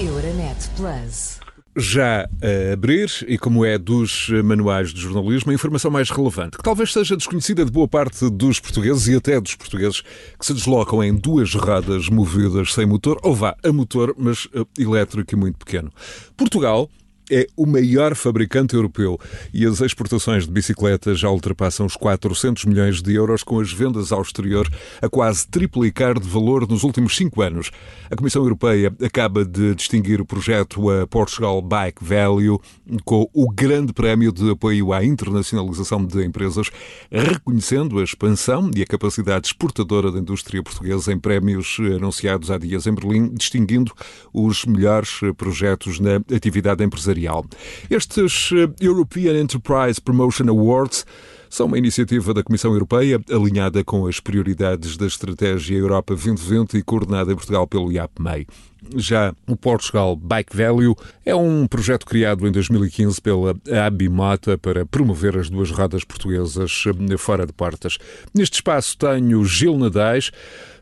Euronet Plus. Já a abrir, e como é dos manuais de jornalismo, a informação mais relevante, que talvez seja desconhecida de boa parte dos portugueses e até dos portugueses que se deslocam em duas rodas movidas sem motor, ou vá, a motor, mas elétrico e muito pequeno. Portugal é o maior fabricante europeu e as exportações de bicicletas já ultrapassam os 400 milhões de euros, com as vendas ao exterior a quase triplicar de valor nos últimos cinco anos. A Comissão Europeia acaba de distinguir o projeto a Portugal Bike Value com o grande prémio de apoio à internacionalização de empresas, reconhecendo a expansão e a capacidade exportadora da indústria portuguesa em prémios anunciados há dias em Berlim, distinguindo os melhores projetos na atividade empresarial empresarial. Estes eh, European Enterprise Promotion Awards são uma iniciativa da Comissão Europeia alinhada com as prioridades da Estratégia Europa 2020 e coordenada em Portugal pelo IAPMEI. Já o Portugal Bike Value é um projeto criado em 2015 pela Abimota para promover as duas rodas portuguesas eh, fora de portas. Neste espaço tenho Gil Nadais,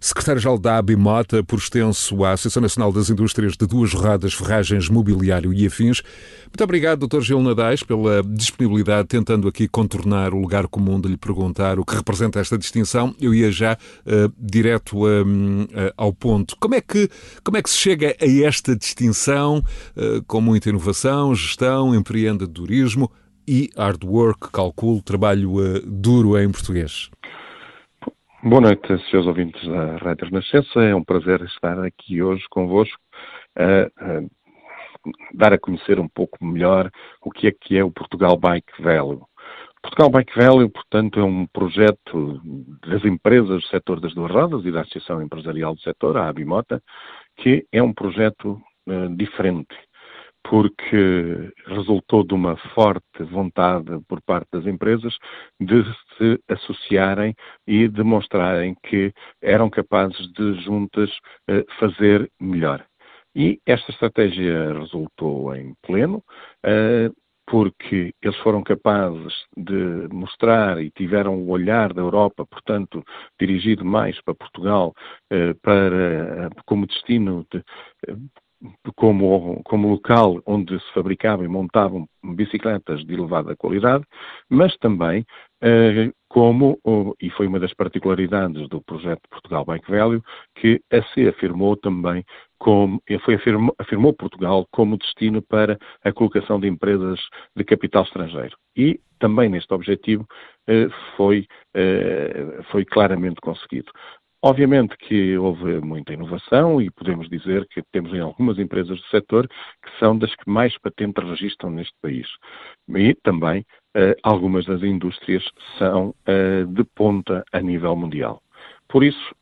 secretário-geral da Abimota, por extenso à Associação Nacional das Indústrias de Duas Rodas, Ferragens, Mobiliário e Afins. Muito obrigado, Dr. Gil Nadais, pela disponibilidade, tentando aqui contornar o lugar comum de lhe perguntar o que representa esta distinção. Eu ia já uh, direto uh, uh, ao ponto. Como é, que, como é que se chega a esta distinção com muita inovação, gestão, empreendedorismo e hard work, calculo, trabalho duro em português? Boa noite, senhores ouvintes da Rádio Renascença. É um prazer estar aqui hoje convosco a, a, dar a conhecer um pouco melhor o que é que é o Portugal Bike Value. Portugal Bike Value, portanto, é um projeto das empresas do setor das duas rodas e da Associação Empresarial do Setor, a Abimota, que é um projeto uh, diferente, porque resultou de uma forte vontade por parte das empresas de se associarem e demonstrarem que eram capazes de juntas uh, fazer melhor. E esta estratégia resultou em pleno. Uh, porque eles foram capazes de mostrar e tiveram o olhar da Europa, portanto, dirigido mais para Portugal, eh, para, como destino, de, como, como local onde se fabricavam e montavam bicicletas de elevada qualidade, mas também eh, como, e foi uma das particularidades do projeto Portugal Bike Value, que a se afirmou também como, foi afirmou, afirmou Portugal como destino para a colocação de empresas de capital estrangeiro. E também neste objetivo eh, foi, eh, foi claramente conseguido. Obviamente que houve muita inovação e podemos dizer que temos em algumas empresas do setor que são das que mais patentes registram neste país. E também uh, algumas das indústrias são uh, de ponta a nível mundial. Por isso,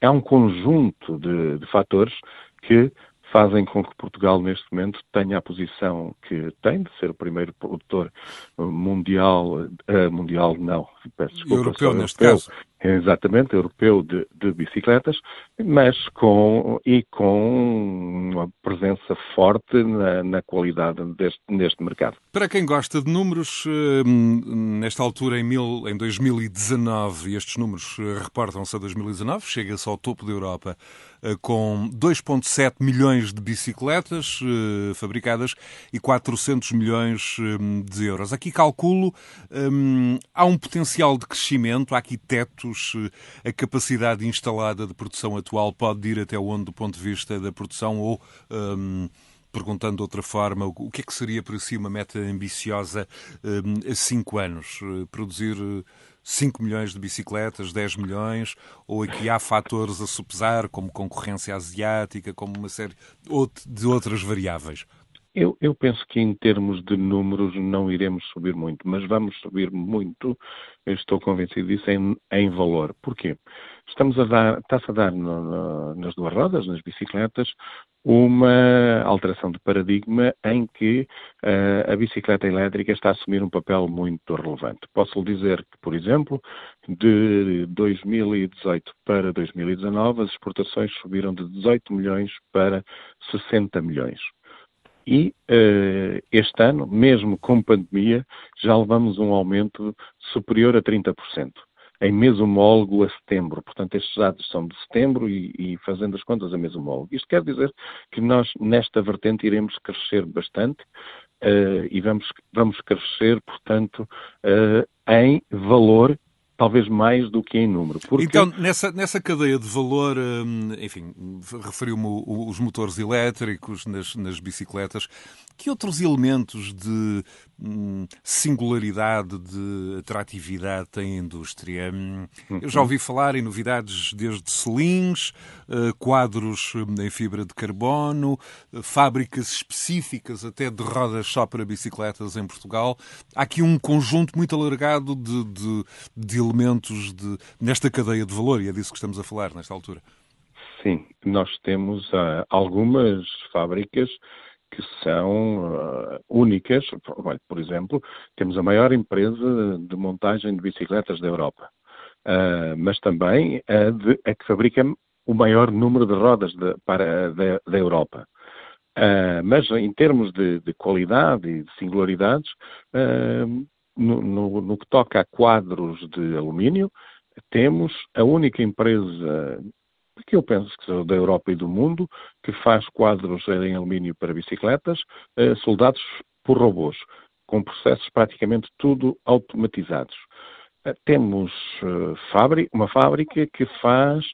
é um conjunto de, de fatores que fazem com que Portugal, neste momento, tenha a posição que tem de ser o primeiro produtor mundial, uh, mundial não, peço desculpa. Europeu, neste europeu, caso. Exatamente, europeu de, de, bicicletas, mas com, e com uma presença forte na, na qualidade deste, neste mercado. Para quem gosta de números, hum, nesta altura, em, mil, em 2019, e estes números eh, reportam-se a 2019, chega-se ao topo da Europa eh, com 2,7 milhões de bicicletas uh, fabricadas e 400 milhões um, de euros. Aqui calculo, um, há um potencial de crescimento, há aqui tetos, uh, a capacidade instalada de produção atual pode ir até onde do ponto de vista da produção ou... Um, perguntando de outra forma, o que é que seria para si uma meta ambiciosa a cinco anos? Produzir 5 milhões de bicicletas, 10 milhões, ou aqui há fatores a supesar, como concorrência asiática, como uma série de outras variáveis? Eu, eu, penso que em termos de números não iremos subir muito, mas vamos subir muito, estou convencido disso, em, em valor. Porquê? Estamos a dar, está-se a dar no, no, nas duas rodas, nas bicicletas, uma alteração de paradigma em que uh, a bicicleta elétrica está a assumir um papel muito relevante. Posso lhe dizer que, por exemplo, de 2018 para 2019, as exportações subiram de 18 milhões para 60 milhões. E uh, este ano, mesmo com pandemia, já levamos um aumento superior a 30%. em mês homólogo a setembro. Portanto, estes dados são de setembro e, e fazendo as contas a mês homólogo. Isto quer dizer que nós, nesta vertente, iremos crescer bastante uh, e vamos, vamos crescer, portanto, uh, em valor talvez mais do que em número. Porque... Então, nessa, nessa cadeia de valor, hum, enfim, referiu-me os motores elétricos nas, nas bicicletas, que outros elementos de singularidade, de atratividade tem a indústria? Hum, eu já ouvi falar em novidades desde selins, uh, quadros hum, em fibra de carbono, uh, fábricas específicas até de rodas só para bicicletas em Portugal. Há aqui um conjunto muito alargado de, de, de elementos de, nesta cadeia de valor, e é disso que estamos a falar nesta altura. Sim, nós temos uh, algumas fábricas que são uh, únicas. Por exemplo, temos a maior empresa de montagem de bicicletas da Europa, uh, mas também a, de, a, que fabrica o maior número de rodas de, para, da, da Europa. Uh, mas em termos de, de, qualidade e de singularidades, no, no, no que toca a quadros de alumínio, temos a única empresa que eu penso que são da Europa e do mundo, que faz quadros em alumínio para bicicletas, eh, soldados por robôs, com processos praticamente tudo automatizados. Eh, temos eh, uma fábrica que faz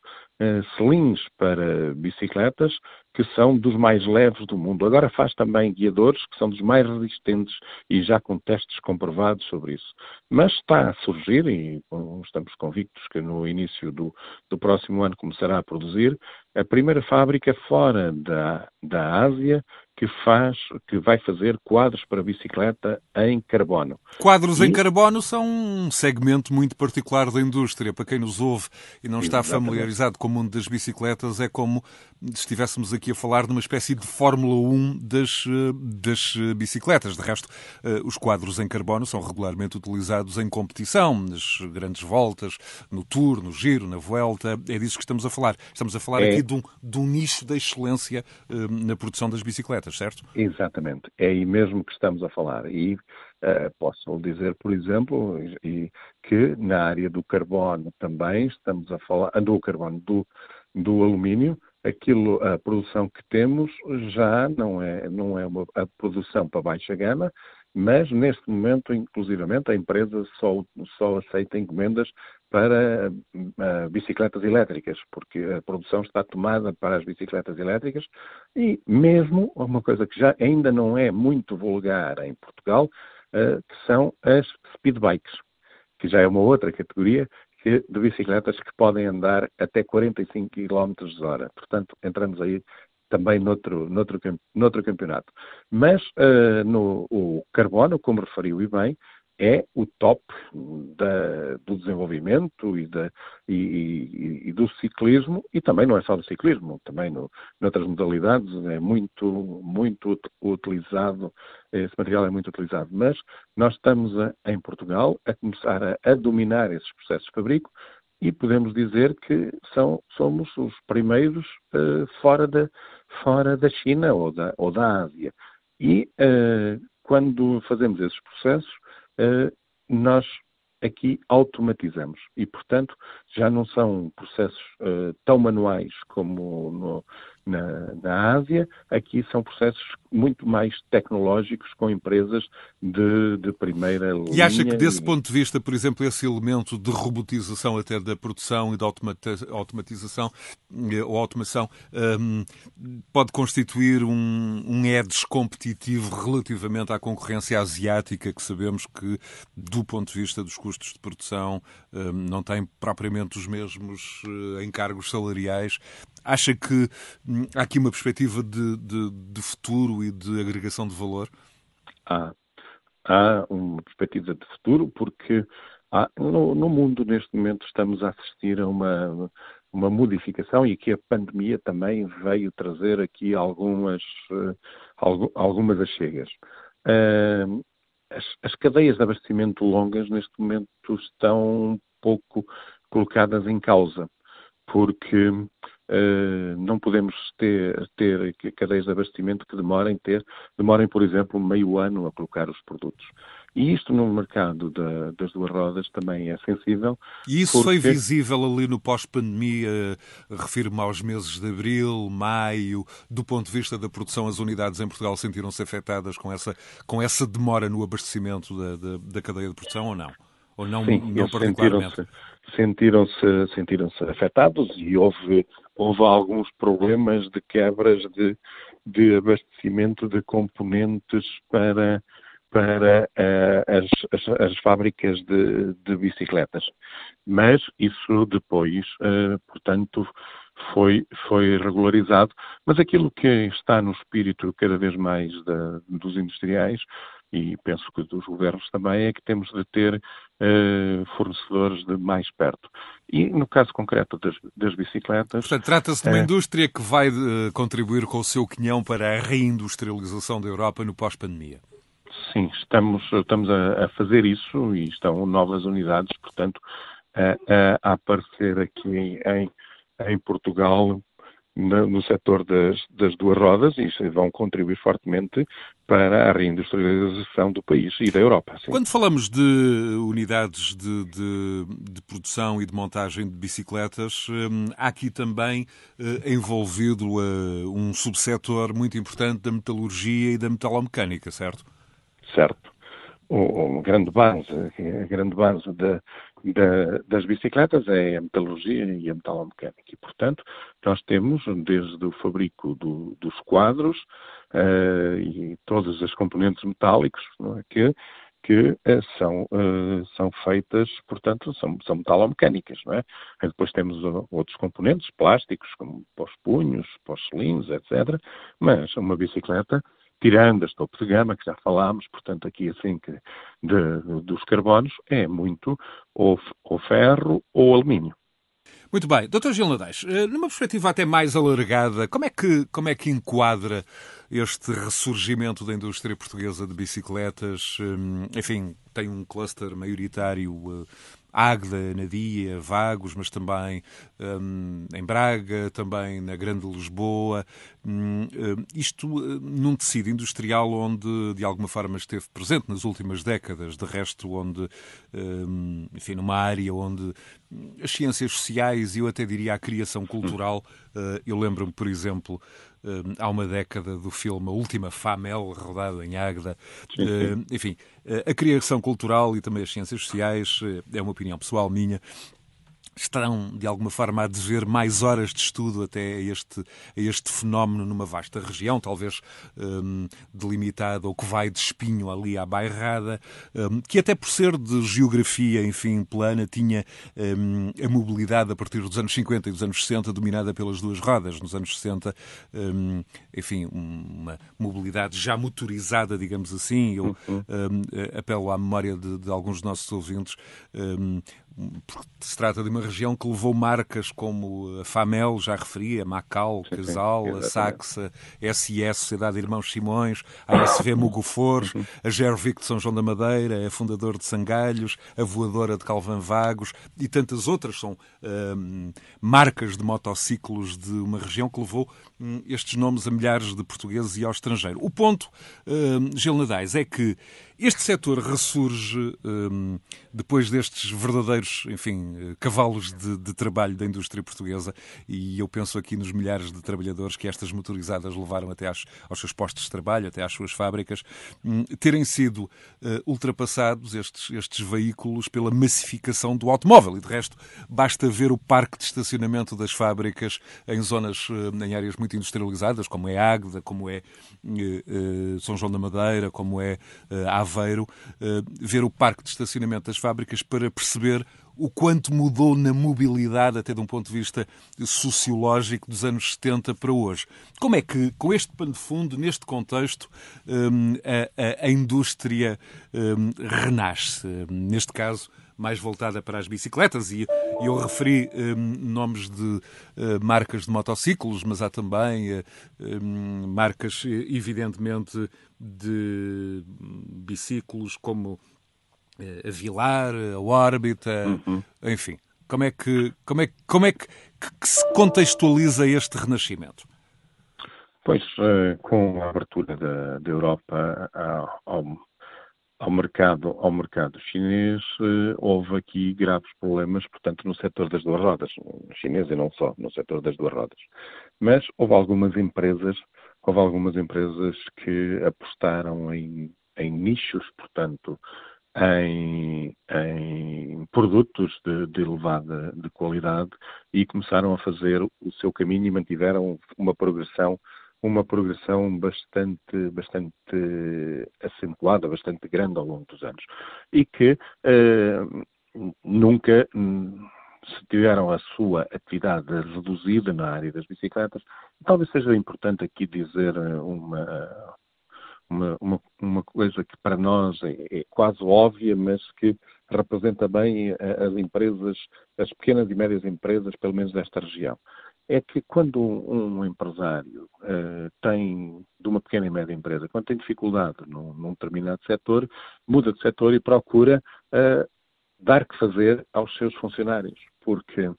selins para bicicletas que são dos mais leves do mundo. Agora faz também guiadores que são dos mais resistentes e já com testes comprovados sobre isso. Mas está a surgir, e estamos convictos que no início do, do próximo ano começará a produzir, a primeira fábrica fora da, da Ásia que faz, que vai fazer quadros para bicicleta em carbono. Quadros e... em carbono são um segmento muito particular da indústria. Para quem nos ouve e não está Exatamente. familiarizado com o mundo das bicicletas, é como se estivéssemos aqui a falar de uma espécie de Fórmula 1 das, das bicicletas. De resto, eh, os quadros em carbono são regularmente utilizados em competição, nas grandes voltas, no Tour, no Giro, na Vuelta. É disso que estamos a falar. Estamos a falar é... aqui de um, de um nicho da excelência eh, na produção das bicicletas certo? Exatamente, é aí mesmo que estamos a falar. E uh, posso dizer, por exemplo, e, que na área do carbono também estamos a falar, do carbono, do, do alumínio, aquilo, a produção que temos já não é, não é uma a produção para baixa gama, mas neste momento, inclusivamente, a empresa só, só aceita encomendas para uh, bicicletas elétricas, porque a produção está tomada para as bicicletas elétricas e mesmo uma coisa que já ainda não é muito vulgar em Portugal, uh, que são as speedbikes, que já é uma outra categoria de bicicletas que podem andar até 45 km hora. Portanto, entramos aí também noutro, noutro, noutro campeonato. Mas uh, no, o carbono, como referiu e bem, é o top da, do desenvolvimento e, da, e, e, do ciclismo, e também não é só do ciclismo, também no, noutras modalidades é muito, muito utilizado, esse material é muito utilizado. Mas nós estamos a, em Portugal a começar a, a dominar esses processos de fabrico, e podemos dizer que são, somos os primeiros uh, fora, da, fora da China ou da, ou da Ásia. E uh, quando fazemos esses processos, nós aqui automatizamos e, portanto, já não são processos tão manuais como no, na, na Ásia, aqui são processos muito mais tecnológicos com empresas de, de primeira linha. E acha que, desse ponto de vista, por exemplo, esse elemento de robotização até da produção e da automatização eh, ou automação um, pode constituir um, um edge competitivo relativamente à concorrência asiática, que sabemos que, do ponto de vista dos custos de produção, um, não tem propriamente os mesmos uh, encargos salariais Acha que hum, há aqui uma perspectiva de, de, de futuro e de agregação de valor? Há, há uma perspectiva de futuro porque há, no, no, mundo neste momento estamos a assistir a uma, uma modificação e que a pandemia também veio trazer aqui algumas, uh, algumas achegas. Uh, as, as, cadeias de abastecimento longas neste momento estão um pouco colocadas em causa, porque não podemos ter, ter cadeias de abastecimento que demorem, ter, demorem, por exemplo, meio ano a colocar os produtos. E isto no mercado da, das duas rodas também é sensível. E isso porque... foi visível ali no pós-pandemia, refiro-me aos meses de abril, maio, do ponto de vista da produção, as unidades em Portugal sentiram-se afetadas com essa, com essa demora no abastecimento da, da, da cadeia de produção ou não? Ou não, Sim, não particularmente? Sentiram-se sentiram afetados e houve, houve alguns problemas de quebras de, de abastecimento de componentes para, para uh, as, as, as, fábricas de, de, bicicletas. Mas isso depois, uh, portanto, foi, foi regularizado. Mas aquilo que está no espírito cada vez mais da, dos industriais e penso que dos governos também, é que temos de ter uh, fornecedores de mais perto. E no caso concreto das, das bicicletas. Portanto, trata-se de uma é... indústria que vai uh, contribuir com o seu quinhão para a reindustrialização da Europa no pós-pandemia. Sim, estamos, estamos a, a, fazer isso e estão novas unidades, portanto, a, a aparecer aqui em, em Portugal no, no setor das, das, duas rodas e vão contribuir fortemente para a reindustrialização do país e da Europa. Sim. Quando falamos de unidades de, de, de, produção e de montagem de bicicletas, hum, há aqui também uh, envolvido uh, um subsetor muito importante da metalurgia e da metalomecânica, certo? Certo. O, o grande base, a grande base da, da, das bicicletas é a metalurgia e a metalomecânica. E, portanto, nós temos, desde o fabrico do, dos quadros uh, e todas as componentes metálicos é, que, que uh, são, uh, são feitas, portanto, são, são metalomecânicas. Não é? E depois temos outros componentes plásticos, como os punhos, cilindros, etc. Mas uma bicicleta tirando as topo de gama, que já falámos, portanto, aqui assim que de, dos carbonos, é muito ou, ou ferro ou alumínio. Muito bem. Dr. Gil Nadais, eh, numa perspectiva até mais alargada, como é, que, como é que enquadra este ressurgimento da indústria portuguesa de bicicletas? Eh, enfim, tem um cluster maioritário eh, Águeda, Nadia, Vagos, mas também um, em Braga, também na Grande Lisboa. Um, hum, isto hum, num tecido industrial onde, de alguma forma, esteve presente nas últimas décadas, de resto, onde, um, enfim, numa área onde as ciências sociais e eu até diria a criação cultural, uh, eu lembro-me, por exemplo, há uma década do filme A Última Famel, rodado em Águeda. Enfim, a criação cultural e também as ciências sociais, é uma opinião pessoal minha, estarão, de alguma forma, a dever mais horas de estudo até a este, a este fenómeno numa vasta região, talvez um, delimitada ou que vai de espinho ali à bairrada, um, que até por ser de geografia, enfim, plana, tinha um, a mobilidade a partir dos anos 50 e dos anos 60 dominada pelas duas rodas. Nos anos 60, hum, enfim, uma mobilidade já motorizada, digamos assim. Eu uhum. hum, apelo à memória de, de alguns dos nossos ouvintes hum, porque se trata de uma região que levou marcas como a FAMEL, já referi, a Macau, Casal, a Saxa, SS, Sociedade de Irmãos Simões, a ASV Mugofores, uhum. a Gervic de São João da Madeira, a Fundador de Sangalhos, a Voadora de Calvão Vagos e tantas outras são hum, marcas de motociclos de uma região que levou hum, estes nomes a milhares de portugueses e ao estrangeiro. O ponto, hum, Gil Nadais, é que este setor ressurge um, depois destes verdadeiros, enfim, cavalos de, de, trabalho da indústria portuguesa. E eu penso aqui nos milhares de trabalhadores que estas motorizadas levaram até às, aos seus postos de trabalho, até às suas fábricas, um, terem sido uh, ultrapassados estes, estes veículos pela massificação do automóvel. E de resto basta ver o parque de estacionamento das fábricas em zonas, uh, em áreas muito industrializadas, como é Águeda, como é uh, São João da Madeira, como é uh, Aveiro, eh, ver o parque de estacionamento das fábricas para perceber o quanto mudou na mobilidade, até de um ponto de vista sociológico, dos anos 70 para hoje. Como é que, com este pano de fundo, neste contexto, eh, a, a, indústria eh, renasce? Neste caso, mais voltada para as bicicletas e eu referi um, nomes de uh, marcas de motociclos, mas há também uh, um, marcas, evidentemente, de biciclos como a Vilar, a Órbita, uhum. enfim. Como é que, como é, como é que, que, que se contextualiza este renascimento? Pois, com a abertura da, da Europa ao, ao mercado, ao mercado chinês, eh, houve aqui graves problemas, portanto, no setor das duas rodas, chinês e não só, no setor das duas rodas. Mas houve algumas empresas, houve algumas empresas que apostaram em, em nichos, portanto, em, em produtos de, de, elevada de qualidade e começaram a fazer o seu caminho e mantiveram uma progressão uma progressão bastante, bastante acentuada, bastante grande ao longo dos anos. E que eh, nunca hum, se tiveram a sua atividade reduzida na área das bicicletas. Talvez seja importante aqui dizer uma, uma, uma, uma coisa que para nós é, é, quase óbvia, mas que representa bem as empresas, as pequenas e médias empresas, pelo menos desta região é que quando um, empresário uh, tem, de uma pequena e média empresa, quando tem dificuldade num, num determinado setor, muda de setor e procura uh, dar que fazer aos seus funcionários, porque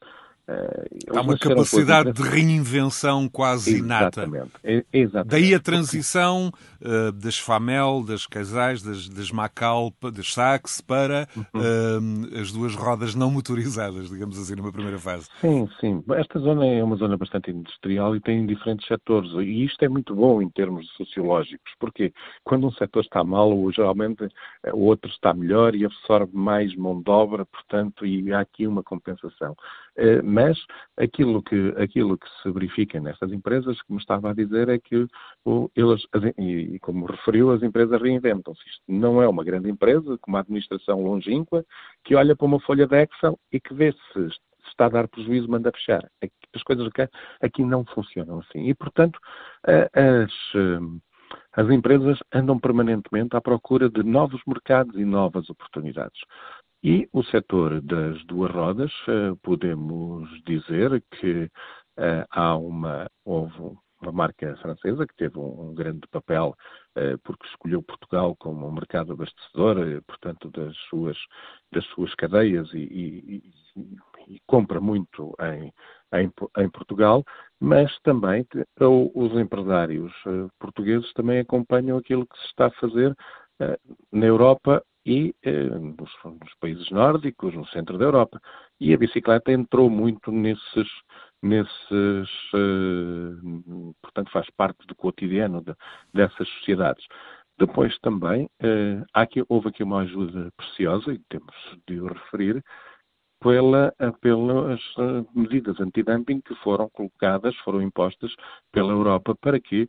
Uh, Há uma capacidade de reinvenção quase inata. Exatamente. Exatamente. Daí a transição uh, das FAMEL, das casais, das, das Macal, das Sax, para uhum. uh, as duas rodas não motorizadas, digamos assim, numa primeira fase. Sim, sim. Esta zona é uma zona bastante industrial e tem diferentes setores. E isto é muito bom em termos sociológicos, porque quando um setor está mal, geralmente o outro está melhor e absorve mais mão de obra, portanto, e há aqui uma compensação. Eh, mas aquilo que, aquilo que se verifica nestas empresas, me estava a dizer, é que o, eles, e como referiu, as empresas reinventam-se. Isto não é uma grande empresa, com uma administração longínqua, que olha para uma folha de Excel e que vê se está a dar prejuízo, manda fechar. As coisas aqui, aqui não funcionam assim. E, portanto, as, eh, as empresas andam permanentemente à procura de novos mercados e novas oportunidades. E o setor das duas rodas, eh, podemos dizer que eh, há uma, houve uma marca francesa que teve um, grande papel eh, porque escolheu Portugal como um mercado abastecedor, portanto, das suas, das suas cadeias e, e, e compra muito em, em, em, Portugal, mas também os empresários portugueses também acompanham aquilo que se está a fazer na Europa e eh, nos, nos, países nórdicos, no centro da Europa. E a bicicleta entrou muito nesses, nesses eh, portanto faz parte do cotidiano de, dessas sociedades. Depois também eh, aqui, houve aqui uma ajuda preciosa, e temos de o referir, pela, pelas medidas antidumping que foram colocadas, foram impostas pela Europa para que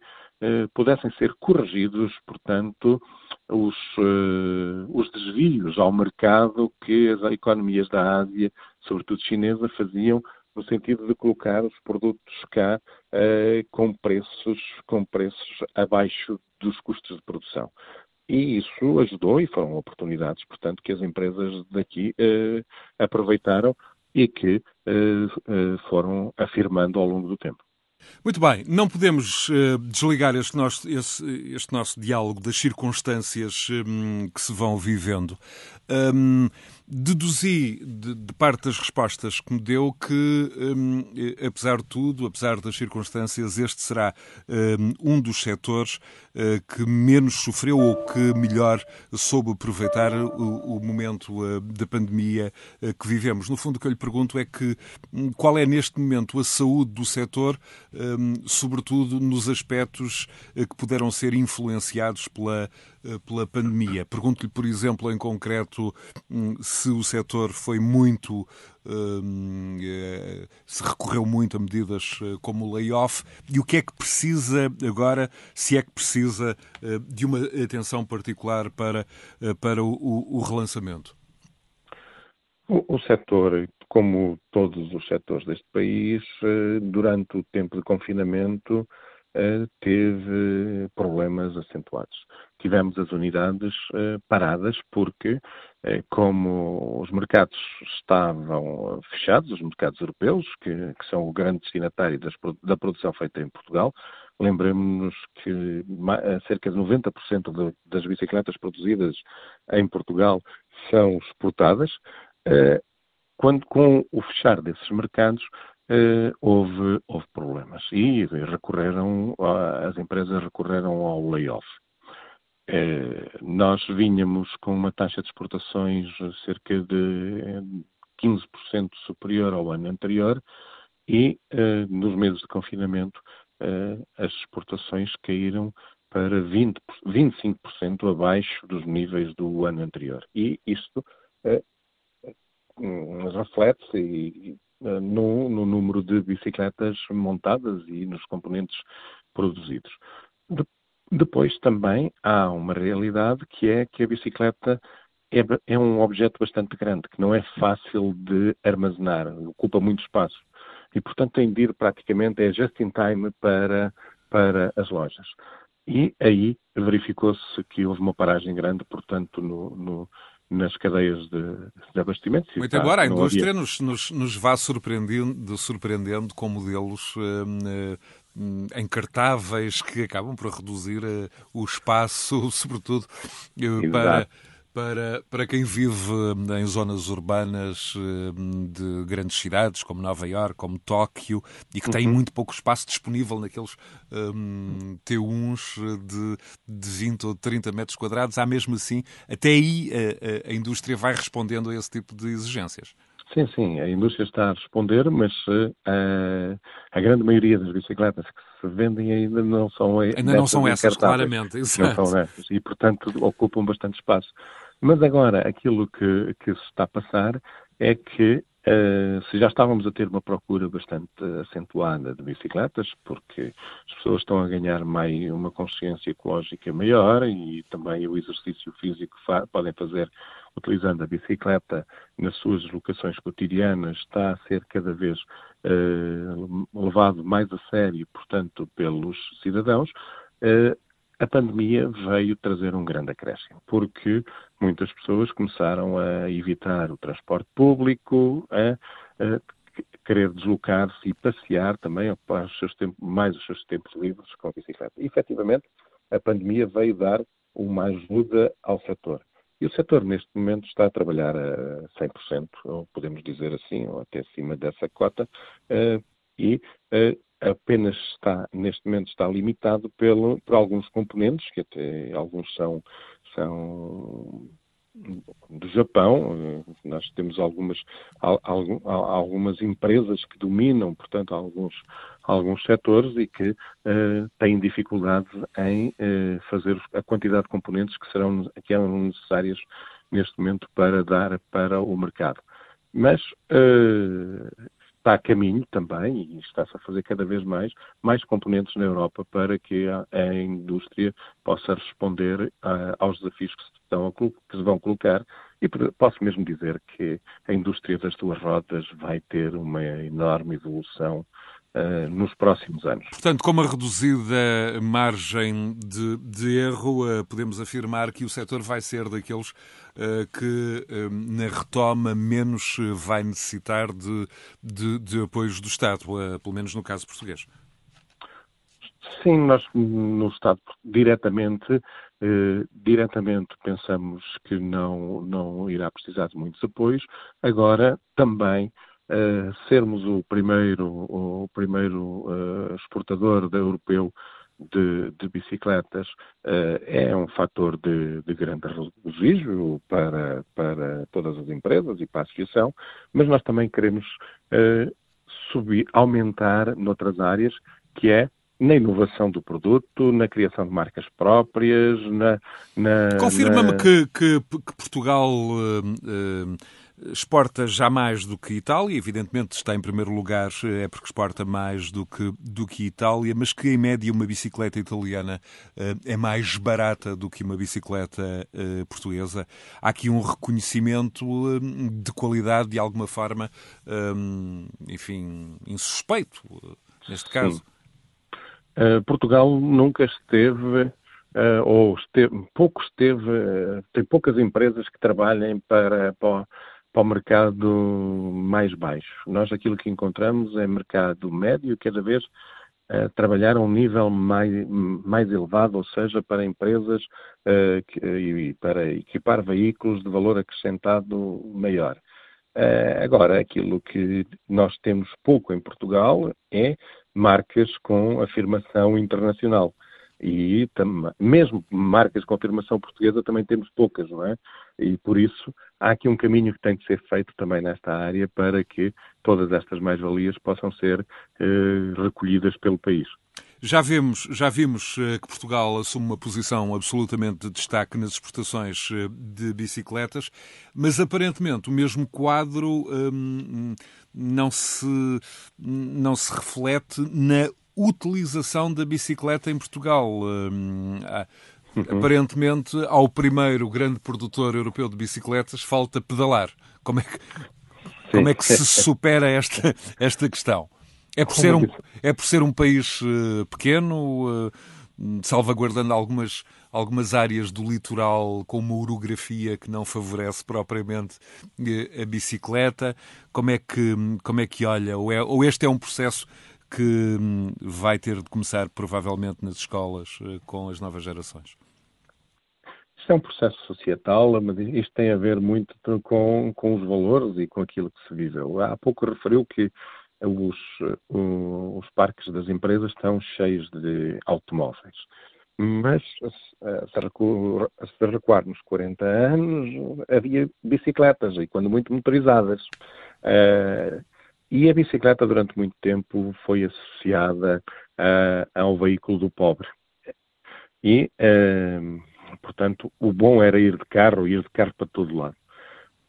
pudessem ser corrigidos, portanto, os, eh, os desvios ao mercado que as economias da Ásia, sobretudo chinesa, faziam no sentido de colocar os produtos cá eh, com, preços, com preços abaixo dos custos de produção. E isso ajudou e foram oportunidades, portanto, que as empresas daqui eh, aproveitaram e que eh, foram afirmando ao longo do tempo. Muito bem, não podemos uh, desligar este nosso, esse, este nosso diálogo das circunstâncias um, que se vão vivendo. Um, deduzi de, de, parte das respostas que me deu que, um, apesar de tudo, apesar das circunstâncias, este será um, um dos setores uh, que menos sofreu ou que melhor soube aproveitar o, o momento uh, da pandemia uh, que vivemos. No fundo, o que eu lhe pergunto é que hum, qual é neste momento a saúde do setor, um, sobretudo nos aspectos que puderam ser influenciados pela eh, pela pandemia. Pergunto-lhe, por exemplo, em concreto, hum, se o setor foi muito. Hum, eh, se recorreu muito a medidas eh, como o layoff e o que é que precisa agora, se é que precisa de uma atenção particular para, para o, o relançamento? O, o setor, como todos os setores deste país, durante o tempo de confinamento, teve problemas acentuados tivemos as unidades uh, paradas porque, uh, como os mercados estavam fechados, os mercados europeus, que, que são o grande destinatário das, da produção feita em Portugal, lembremos-nos que cerca de 90% de, das bicicletas produzidas em Portugal são exportadas. Quando, com o fechar desses mercados, Uh, houve, houve, problemas e recorreram, as empresas recorreram ao layoff. nós vinhamos com uma taxa de exportações cerca de 15% superior ao ano anterior e nos meses de confinamento as exportações caíram para 20, 25% abaixo dos níveis do ano anterior. E isto reflete-se no, no, número de bicicletas montadas e nos componentes produzidos. De, depois também há uma realidade que é que a bicicleta é, é, um objeto bastante grande, que não é fácil de armazenar, ocupa muito espaço. E, portanto, tem de ir praticamente, é just in time para, para as lojas. E aí verificou-se que houve uma paragem grande, portanto, no, no, nas cadeias de, de abastecimento. Muito embora a indústria nos, nos, nos, vá surpreendendo, surpreendendo com modelos eh, eh, encartáveis que acabam por reduzir eh, o espaço, sobretudo para para, para quem vive em zonas urbanas de grandes cidades, como Nova Iorque, como Tóquio, e que têm uhum. muito pouco espaço disponível naqueles um, T1s de, de 20 ou 30 metros quadrados, há mesmo assim, até aí a, a indústria vai respondendo a esse tipo de exigências. Sim, sim, a indústria está a responder, mas uh, a grande maioria das bicicletas que se vendem ainda não são Ainda não são essas, claramente, exato. Não são essas, e portanto ocupam bastante espaço. Mas agora, aquilo que, que se está a passar é que Uh, se já estávamos a ter uma procura bastante acentuada de bicicletas, porque as pessoas estão a ganhar mais, uma consciência ecológica maior e também o exercício físico fa podem fazer utilizando a bicicleta nas suas locações cotidianas está a ser cada vez uh, levado mais a sério, portanto, pelos cidadãos. Uh, a pandemia veio trazer um grande acréscimo, porque muitas pessoas começaram a evitar o transporte público, a, a querer deslocar-se e passear também, ocupar os seus tempos, mais os seus tempos livres com a bicicleta. E, efetivamente, a pandemia veio dar uma ajuda ao setor. E o setor, neste momento, está a trabalhar a 100%, ou podemos dizer assim, ou até acima dessa cota, eh, e eh, apenas está, neste momento, está limitado pelo, por alguns componentes, que até alguns são, são do Japão. Nós temos algumas, algumas empresas que dominam, portanto, alguns, alguns setores e que uh, têm dificuldade em uh, fazer a quantidade de componentes que serão que eram necessárias neste momento para dar para o mercado. Mas uh, está a caminho também, e está-se a fazer cada vez mais, mais componentes na Europa para que a, a indústria possa responder uh, aos desafios que se, estão a, que se vão colocar. E posso mesmo dizer que a indústria das duas rodas vai ter uma enorme evolução Uh, nos próximos anos. Portanto, com uma reduzida margem de, de erro, uh, podemos afirmar que o setor vai ser daqueles uh, que na retoma menos vai necessitar de, de, de apoios do Estado, pelo menos no caso português. Sim, nós no Estado diretamente, diretamente pensamos que não, não irá precisar de muitos apoios. Agora, também uh, sermos o primeiro, o primeiro uh, exportador europeu de, de bicicletas uh, é um fator de, de grande regozijo para, para todas as empresas e para a associação, mas nós também queremos subir, aumentar noutras áreas, que é na inovação do produto, na criação de marcas próprias, na... na Confirma-me na... que, que, que, Portugal uh, uh, exporta já mais do que Itália, evidentemente está em primeiro lugar, é porque exporta mais do que, do que Itália, mas que em média uma bicicleta italiana uh, é mais barata do que uma bicicleta uh, portuguesa. Há aqui um reconhecimento de qualidade de alguma forma, enfim, insuspeito, neste caso. Portugal nunca esteve Uh, ou esteve, pouco esteve, uh, tem poucas empresas que trabalhem para, para, para o mercado mais baixo. Nós aquilo que encontramos é mercado médio, cada vez uh, trabalhar a um nível mais, mais elevado, ou seja, para empresas uh, que, e para equipar veículos de valor acrescentado maior. Uh, agora, aquilo que nós temos pouco em Portugal é marcas com afirmação internacional. E mesmo marcas de confirmação portuguesa também temos poucas, não é? E por isso há aqui um caminho que tem de ser feito também nesta área para que todas estas mais-valias possam ser eh, recolhidas pelo país. Já vimos, já vimos eh, que Portugal assume uma posição absolutamente de destaque nas exportações eh, de bicicletas, mas aparentemente o mesmo quadro hum, não, se, não se reflete na utilização da bicicleta em Portugal. Hum. Aparentemente, ao primeiro grande produtor europeu de bicicletas falta pedalar. Como é que, como é que se supera esta, esta questão? É por, ser um, é por ser um país uh, pequeno, uh, salvaguardando algumas, algumas áreas do litoral com uma orografia que não favorece propriamente uh, a bicicleta. Como é que, como é que olha? Ou, é, ou este é um processo que um, vai ter de começar provavelmente nas escolas com as novas gerações? Isto é um processo societal, mas isto tem a ver muito com, com os valores e com aquilo que se viveu. Há pouco referiu que os, os parques das empresas estão cheios de automóveis. Mas recuar, se recuarmos 40 anos, havia bicicletas, e quando muito motorizadas. Uh, e a bicicleta, durante muito tempo, foi associada uh, ao veículo do pobre. E, uh, portanto, o bom era ir de carro, ir de carro para todo lado.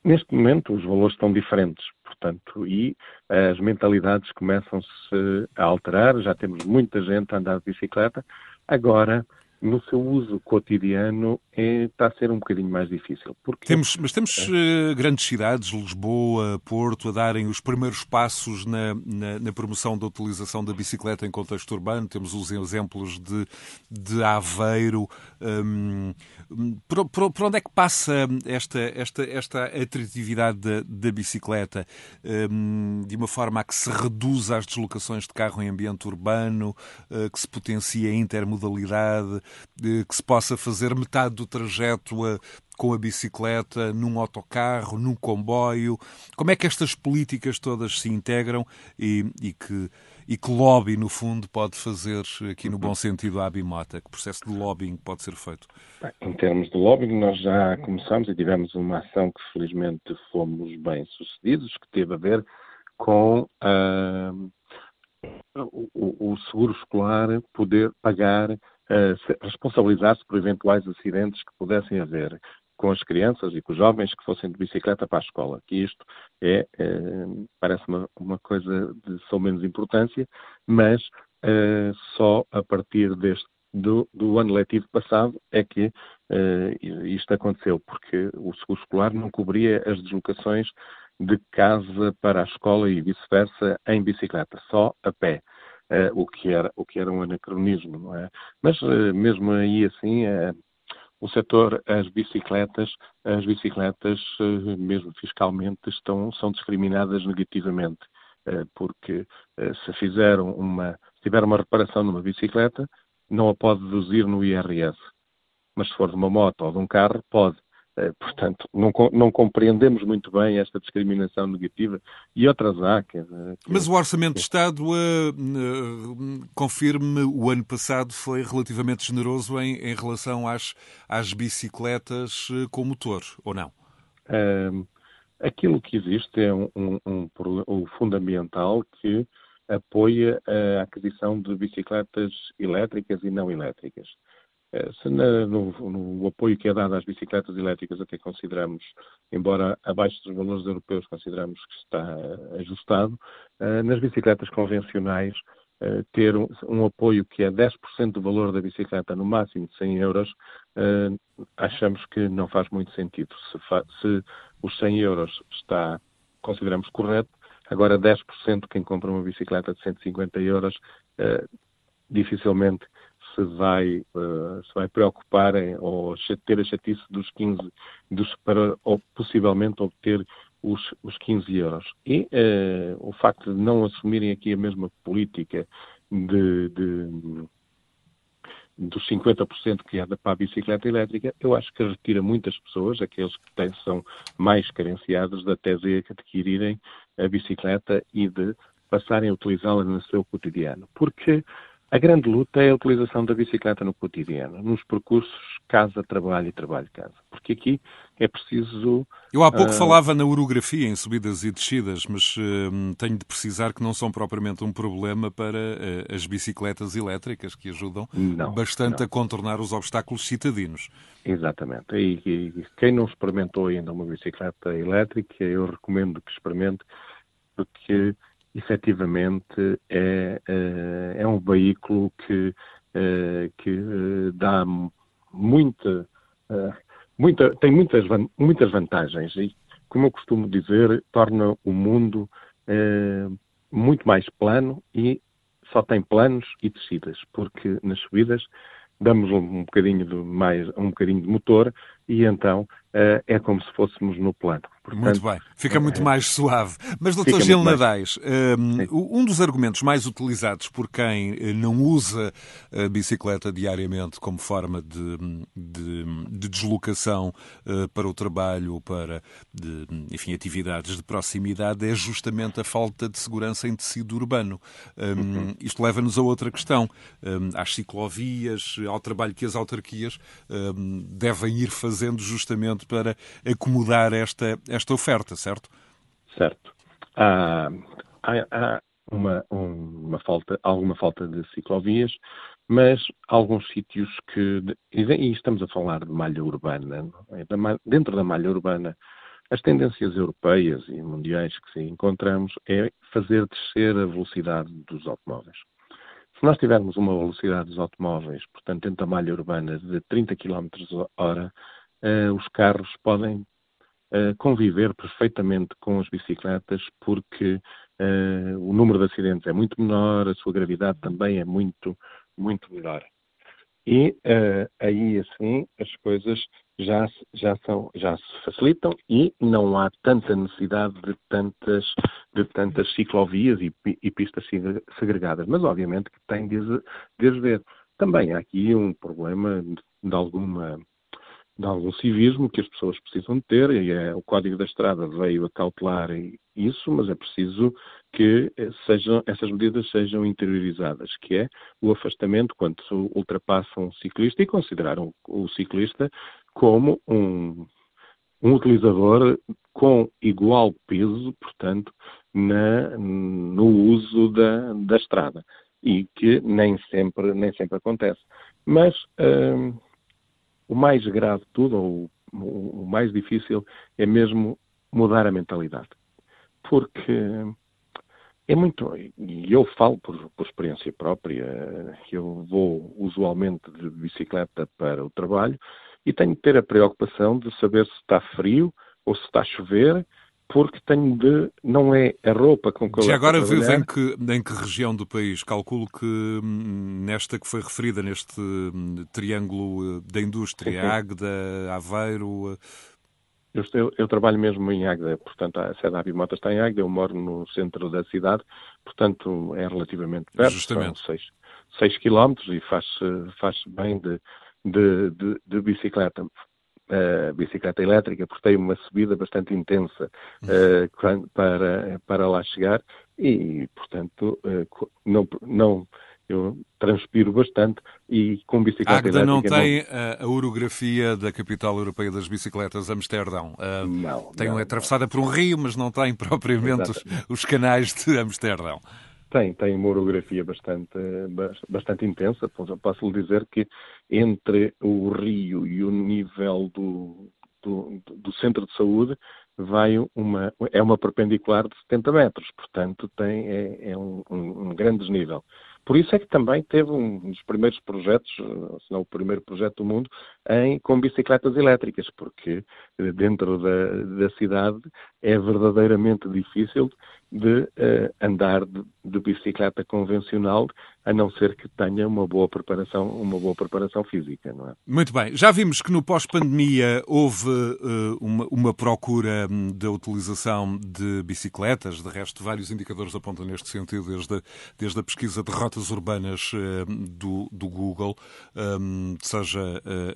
Neste momento, os valores estão diferentes portanto, e as mentalidades começam-se a alterar, já temos muita gente a andar de bicicleta, agora no seu uso cotidiano é, está a ser um bocadinho mais difícil. Porque... Temos, mas temos é. grandes cidades, Lisboa, Porto, a darem os primeiros passos na, na, na, promoção da utilização da bicicleta em contexto urbano. Temos os exemplos de, de Aveiro. Um, por, por, por, onde é que passa esta, esta, esta atratividade da, da bicicleta? Um, de uma forma a que se reduza as deslocações de carro em ambiente urbano, uh, que se potencie a intermodalidade, que se possa fazer metade do trajeto a, com a bicicleta, num autocarro, num comboio. Como é que estas políticas todas se integram e, e que, e que lobby, no fundo, pode fazer, aqui no bom sentido, a Abimota? Que processo de lobbying pode ser feito? Bem, em termos de lobbying, nós já começamos e tivemos uma ação que felizmente fomos bem sucedidos, que teve a ver com uh, o, o seguro escolar poder pagar responsabilizar-se por eventuais acidentes que pudessem haver com as crianças e com os jovens que fossem de bicicleta para a escola. Que isto é, é parece uma, uma, coisa de só menos importância, mas é, só a partir deste do, do, ano letivo passado é que isto aconteceu, porque o seguro escolar não cobria as deslocações de casa para a escola e vice-versa em bicicleta, só a pé uh, o, que era, o que era um anacronismo, não é? Mas uh, mesmo aí assim, uh, o setor, as bicicletas, as bicicletas, mesmo fiscalmente, estão, são discriminadas negativamente, porque se fizeram uma, se tiver uma reparação numa bicicleta, não a pode deduzir no IRS. Mas se for de uma moto ou de um carro, pode. Eh, portanto, não, não, compreendemos muito bem esta discriminação negativa e outras há. Que, que, Mas o Orçamento de Estado, uh, uh, confirme, o ano passado foi relativamente generoso em, em relação às, às bicicletas com motor, ou não? aquilo que existe é um, um, um, um fundamental que apoia a aquisição de bicicletas elétricas e não elétricas. Eh, se na, no, no, apoio que é dado às bicicletas elétricas até consideramos, embora abaixo dos valores europeus, consideramos que está ajustado, uh, nas bicicletas convencionais uh, ter um, um, apoio que é 10% do valor da bicicleta, no máximo de 100 euros, achamos que não faz muito sentido. Se, fa se os 100 euros está, consideramos correto, agora 10% quem compra uma bicicleta de 150 euros, dificilmente se vai, uh, se vai preocupar em, ou ter a chatice dos 15, dos, para ou, possivelmente obter os, os 15 euros. E uh, o facto de não assumirem aqui a mesma política de, de dos 50% que é para a bicicleta elétrica, eu acho que retira muitas pessoas, aqueles que têm, são mais carenciados, da tese de adquirirem a bicicleta e de passarem a utilizá-la no seu cotidiano. Porque A grande luta é a utilização da bicicleta no cotidiano, nos percursos casa-trabalho e trabalho-casa. Porque aqui é preciso. Eu há pouco uh... falava na orografia, em subidas e descidas, mas uh, tenho de precisar que não são propriamente um problema para uh, as bicicletas elétricas, que ajudam não, bastante não. a contornar os obstáculos citadinos. Exatamente. E, e, quem não experimentou ainda uma bicicleta elétrica, eu recomendo que experimente, porque efetivamente é, é, é um veículo que, é, que é, dá muita, é, muita, tem muitas, muitas vantagens e, como eu costumo dizer, torna o mundo muito mais plano e só tem planos e descidas, porque nas subidas damos um bocadinho de mais, um bocadinho de motor e então uh, é como se fôssemos no plano. Portanto, muito bem, fica muito é, mais suave. Mas, doutor Gil Nadais, um, um dos argumentos mais utilizados por quem eh, não usa a bicicleta diariamente como forma de, de, de deslocação uh, para o trabalho ou para, de, enfim, atividades de proximidade é justamente a falta de segurança em tecido urbano. Um, uhum. Isto leva-nos a outra questão, um, às ciclovias, ao trabalho que as autarquias devem ir fazer fazendo justamente para acomodar esta, esta oferta, certo? Certo. Há, há, há uma, uma falta, alguma falta de ciclovias, mas alguns sítios que, e estamos a falar de malha urbana, é? dentro da malha urbana, as tendências europeias e mundiais que se encontramos é fazer descer a velocidade dos automóveis. Se nós tivermos uma velocidade dos automóveis, portanto, dentro da malha urbana de 30 km hora, uh, os carros podem uh, conviver perfeitamente com as bicicletas porque uh, o número de acidentes é muito menor, a sua gravidade também é muito, muito menor. E aí, assim, as coisas já, já, são, já se facilitam e não há tanta necessidade de tantas, de tantas ciclovias e, e pistas segregadas. Mas, obviamente, que tem de, de haver. Também há aqui um problema de alguma de algum civismo que as pessoas precisam de ter, e é, o Código da Estrada veio a cautelar isso, mas é preciso que eh, sejam, essas medidas sejam interiorizadas, que é o afastamento quando se ultrapassa um ciclista e considerar o, ciclista como um, um utilizador com igual peso, portanto, na, no uso da, da estrada e que nem sempre, nem sempre acontece. Mas hum, o mais grave de tudo, ou o mais difícil, é mesmo mudar a mentalidade. Porque é muito, e eu falo por, por, experiência própria, eu vou usualmente de bicicleta para o trabalho e tenho que ter a preocupação de saber se está frio ou se está a chover porque tenho de. Não é a roupa com que eu. Já agora vive em que, em que região do país? Calculo que hum, nesta que foi referida, neste hum, triângulo eh, da indústria, sim, sim. Águeda, Aveiro. Eh, eu, eu, eu, trabalho mesmo em Águeda, portanto a sede da Abimota está em Águeda, eu moro no centro da cidade, portanto é relativamente perto, Justamente. são 6 km e faz-se faz bem de, de, de, de bicicleta a bicicleta elétrica, porque tem uma subida bastante intensa uh, para, para lá chegar e, portanto, uh, não, não, eu transpiro bastante e com bicicleta Agda elétrica... não tem não... a orografia da capital europeia das bicicletas, Amsterdão. Uh, não. Tem, não, é atravessada por um rio, mas não tem propriamente os, os, canais de Amsterdão. Tem, tem uma orografia bastante, bastante intensa. Posso lhe dizer que entre o rio e o nível do, do, do, centro de saúde vai uma, é uma perpendicular de 70 metros, portanto tem, é, é um, um, um grande desnível. Por isso é que também teve um dos primeiros projetos, se não o primeiro projeto do mundo, em, com bicicletas elétricas, porque dentro da, da cidade é verdadeiramente difícil de uh, andar de, de, bicicleta convencional, a não ser que tenha uma boa preparação, uma boa preparação física, não é? Muito bem. Já vimos que no pós-pandemia houve uh, uma, uma, procura hum, da utilização de bicicletas. De resto, vários indicadores apontam neste sentido, desde, desde a pesquisa de rotas urbanas uh, do, do, Google, um, seja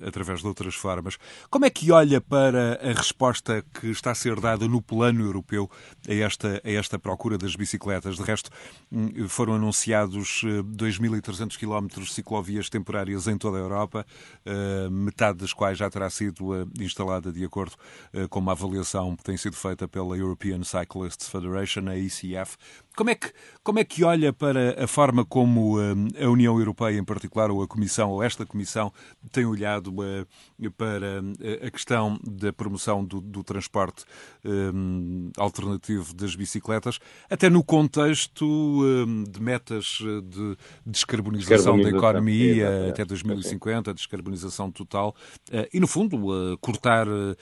através através de outras formas. Como é que olha para a resposta que está a ser dada no plano europeu a esta, a esta procura das bicicletas? De resto, hum, foram anunciados 2.300 quilómetros de ciclovias temporárias em toda a Europa, metade das quais já terá sido instalada de acordo com uma avaliação que tem sido feita pela European Cyclists Federation, a ECF. Como é que, como é que olha para a forma como a União Europeia, em particular, ou a Comissão, ou esta Comissão, tem olhado para hum, a questão da promoção do, do transporte um, alternativo das bicicletas, até no contexto um, de metas de descarbonização, da economia até 2050, descarbonização total, uh, e, no fundo, uh, cortar uh,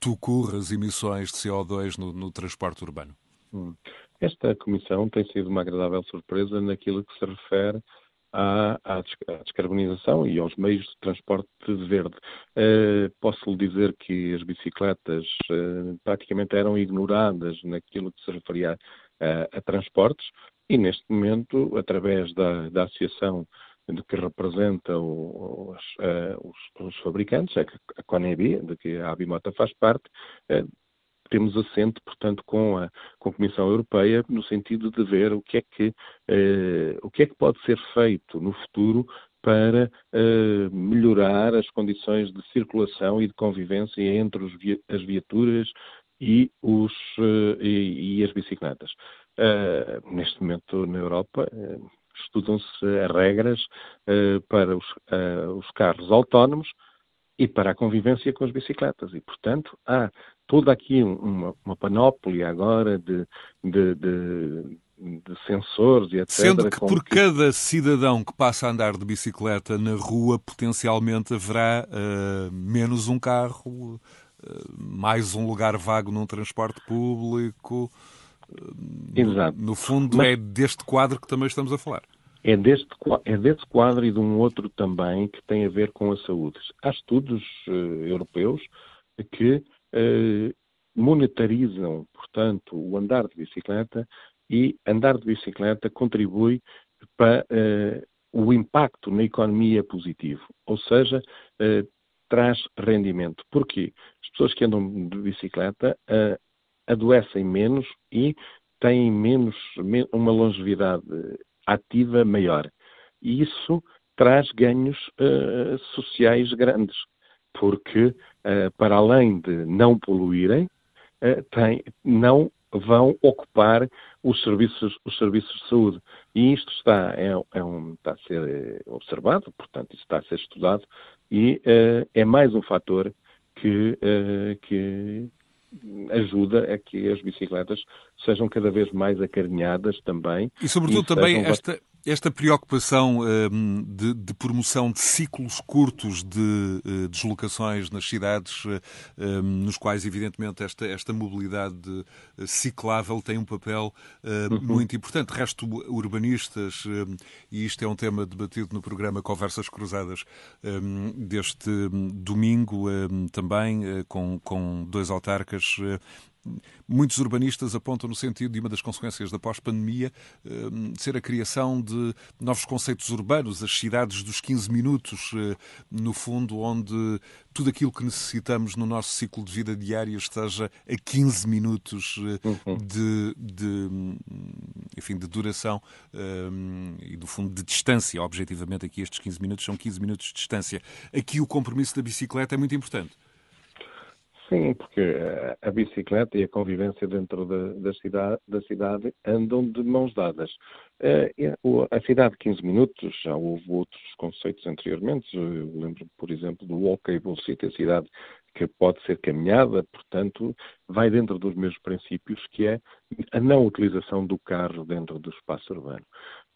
tucur as emissões de CO2 no, no transporte urbano? Hum. Esta comissão tem sido uma agradável surpresa naquilo que se refere à, à, descarbonização e aos meios de transporte verde. Uh, posso lhe dizer que as bicicletas uh, praticamente eram ignoradas naquilo que se referia a, a transportes e neste momento, através da, da associação de que representa os, os, os, fabricantes, a Conebi, de que a Abimota faz parte, temos assente, portanto, com a, com a Comissão Europeia, no sentido de ver o que é que, eh, o que, é que pode ser feito no futuro para eh, melhorar as condições de circulação e de convivência entre os, as viaturas e, os, eh, e, e, as bicicletas. Uh, neste momento, na Europa, uh, estudam-se regras uh, para os, os carros autónomos, e para a convivência com as bicicletas. E, portanto, há toda aqui uma, uma panóplia agora de, de, de, de, sensores e etc. Sendo que por que... cada cidadão que passa a andar de bicicleta na rua, potencialmente haverá uh, menos um carro, uh, mais um lugar vago num transporte público. Uh, Exato. No, no fundo, Mas... é deste quadro que também estamos a falar. É deste, é desse quadro e de um outro também que tem a ver com a saúde. Há estudos europeus que monetarizam, portanto, o andar de bicicleta e andar de bicicleta contribui para uh, o impacto na economia positivo, ou seja, traz rendimento. Porquê? As pessoas que andam de bicicleta adoecem menos e têm menos, uma longevidade ativa maior. E isso traz ganhos sociais grandes, porque, uh, para além de não poluírem, uh, tem, não vão ocupar os serviços, os serviços de saúde. E isto está, é, é um, está a ser observado, portanto, isso está a ser estudado, e é mais um fator que, que, ajuda a que as bicicletas sejam cada vez mais acarinhadas também. E, sobretudo, e também esta, esta preocupação um, de, de, promoção de ciclos curtos de uh, deslocações nas cidades, uh, um, nos quais, evidentemente, esta, esta mobilidade uh, ciclável tem um papel uhum. muito importante. Resto, urbanistas, hum, e isto é um tema debatido no programa Conversas Cruzadas deste domingo, também com, com dois autarcas muitos urbanistas apontam no sentido de uma das consequências da pós-pandemia hum, ser a criação de novos conceitos urbanos, as cidades dos 15 minutos, eh, no fundo, onde tudo aquilo que necessitamos no nosso ciclo de vida diário esteja a 15 minutos eh, uhum. de, de, enfim, de duração hum, e, do fundo, de distância. Objetivamente, aqui estes 15 minutos são 15 minutos de distância. Aqui o compromisso da bicicleta é muito importante. Sim, porque a bicicleta e a convivência dentro da, da, cidade, da cidade, andam de mãos dadas. Eh, a cidade de 15 minutos, já houve outros conceitos anteriormente, eu lembro, por exemplo, do Walkable City, a cidade que pode ser caminhada, portanto, vai dentro dos mesmos princípios, que é a não utilização do carro dentro do espaço urbano.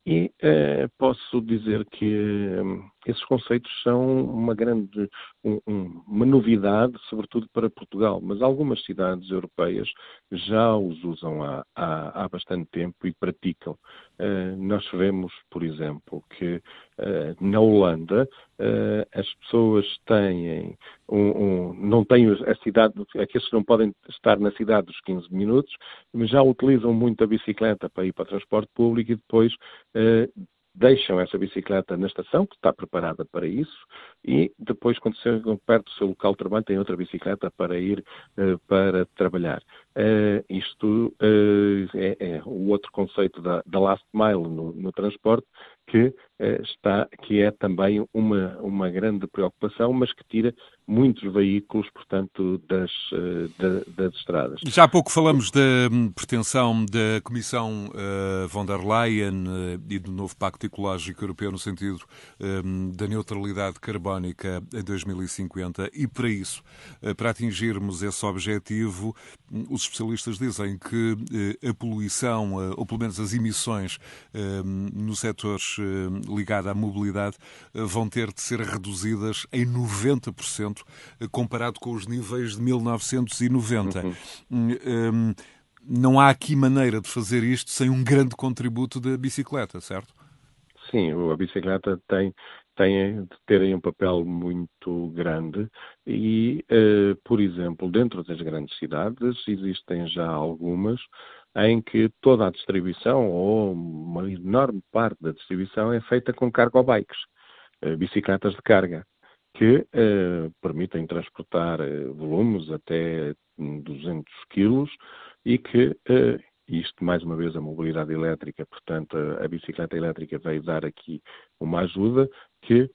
E uh, posso dizer que uh, esses conceitos são uma grande, um, um, uma novidade, sobretudo para Portugal, mas algumas cidades europeias já os usam há, há, há bastante tempo e praticam. Uh, nós vemos, por exemplo, que na Holanda as pessoas têm um, um, não têm a cidade, aqueles que não podem estar na cidade dos 15 minutos, mas já utilizam muito a bicicleta para ir para o transporte público e depois uh, deixam essa bicicleta na estação, que está preparada para isso, e depois, quando chegam perto do seu local de trabalho, têm outra bicicleta para ir uh, para trabalhar. Uh, isto uh, é, é, o outro conceito da, da last mile no, no transporte, que está, que é também uma, uma grande preocupação, mas que tira muitos veículos, portanto, das, das, das estradas. Já há pouco falamos da hum, pretensão da Comissão uh, von der Leyen uh, e do novo Pacto Ecológico Europeu no sentido um, da neutralidade carbónica em 2050 e para isso, uh, para atingirmos esse objetivo, um, os especialistas dizem que a poluição, ou pelo menos as emissões hum, no setor ligado à mobilidade, vão ter de ser reduzidas em 90% comparado com os níveis de 1990. Uhum. Um, não há aqui maneira de fazer isto sem um grande contributo da bicicleta, certo? Sim, a bicicleta tem, tem de ter um papel muito grande e, uh, por exemplo, dentro das grandes cidades existem já algumas em que toda a distribuição, ou uma enorme parte da distribuição, é feita com cargo bikes, uh, bicicletas de carga, que uh, permitem transportar volumes até 200 quilos e que isto, mais uma vez, a mobilidade elétrica, portanto, a, a bicicleta elétrica veio dar aqui uma ajuda que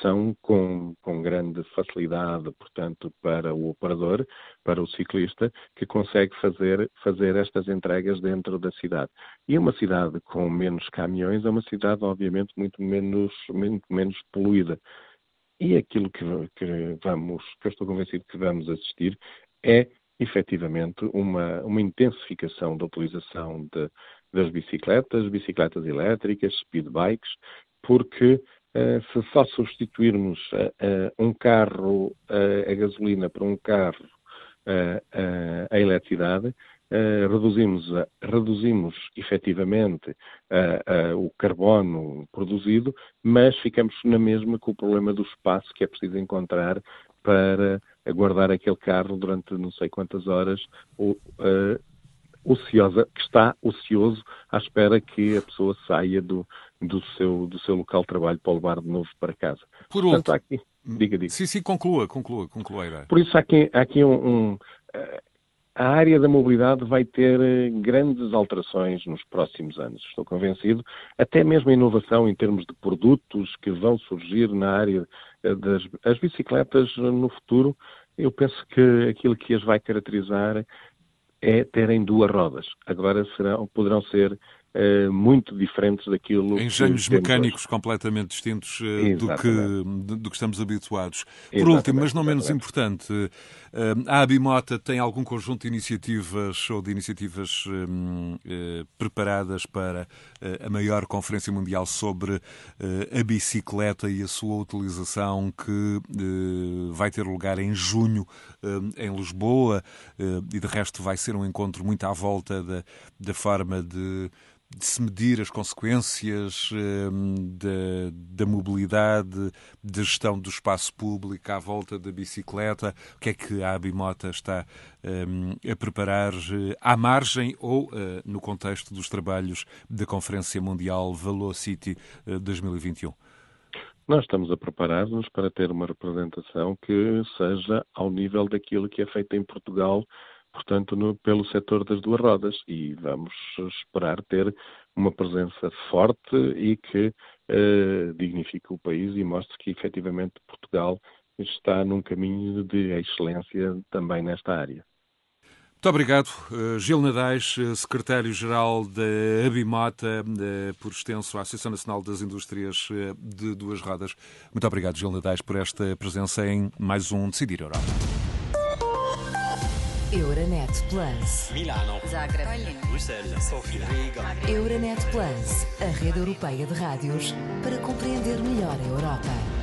são com, com grande facilidade, portanto, para o operador, para o ciclista, que consegue fazer, fazer estas entregas dentro da cidade. E uma cidade com menos caminhões é uma cidade, obviamente, muito menos, muito menos poluída. E aquilo que, que, vamos, que eu estou convencido que vamos assistir é efetivamente uma, uma intensificação da utilização de, das bicicletas, bicicletas elétricas, speedbikes, porque uh, se só substituirmos uh, uh, um carro a gasolina por um carro a eletricidade, reduzimos, reduzimos efetivamente o carbono produzido, mas ficamos na mesma com o problema do espaço que é preciso encontrar para guardar aquele carro durante não sei quantas horas, ociosa, que está ocioso à espera que a pessoa saia do, do, seu, do seu local de trabalho para levar de novo para casa. Por Portanto, aqui, diga, diga. Sim, sim, conclua, conclua, conclua a ideia. Por isso há aqui, há aqui um, um a área da mobilidade vai ter eh, grandes alterações nos próximos anos, estou convencido. Até mesmo a inovação em termos de produtos que vão surgir na área eh, das as bicicletas no futuro, eu penso que aquilo que as vai caracterizar é terem duas rodas. Agora serão, poderão ser Uh, muito diferentes daquilo Engenhos mecânicos hoje. completamente distintos uh, do, que, do que estamos habituados. Por Exatamente. último, mas não menos importante, a Abimota tem algum conjunto de iniciativas ou de iniciativas um, preparadas para a maior conferência mundial sobre a bicicleta e a sua utilização que vai ter lugar em junho em Lisboa e de resto vai ser um encontro muito à volta da, da forma de de se medir as consequências da, da, mobilidade, da gestão do espaço público à volta da bicicleta? O que é que a Abimota está um, a preparar uh, à margem ou uh, no contexto dos trabalhos da Conferência Mundial Velocity uh, 2021? Nós estamos a preparar-nos para ter uma representação que seja ao nível daquilo que é feito em Portugal portanto, no, pelo setor das duas rodas e vamos esperar ter uma presença forte e que eh, dignifique o país e mostre que efetivamente Portugal está num caminho de excelência também nesta área. Muito obrigado, uh, Gil Nadais, uh, secretário-geral da Abimota, uh, por extenso à Associação Nacional das Indústrias de Duas Rodas. Muito obrigado, Gil Nadais, por esta presença em mais um Decidir Europa. Euronet Plus. Milano. Zagreb. Bruxelas. Sofia. Riga. Euronet Plus, a rede europeia de rádios para compreender melhor a Europa.